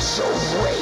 destroy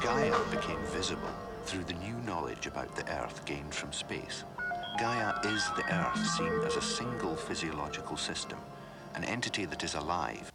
Gaia became visible through the new knowledge about the Earth gained from space. Gaia is the Earth seen as a single physiological system, an entity that is alive.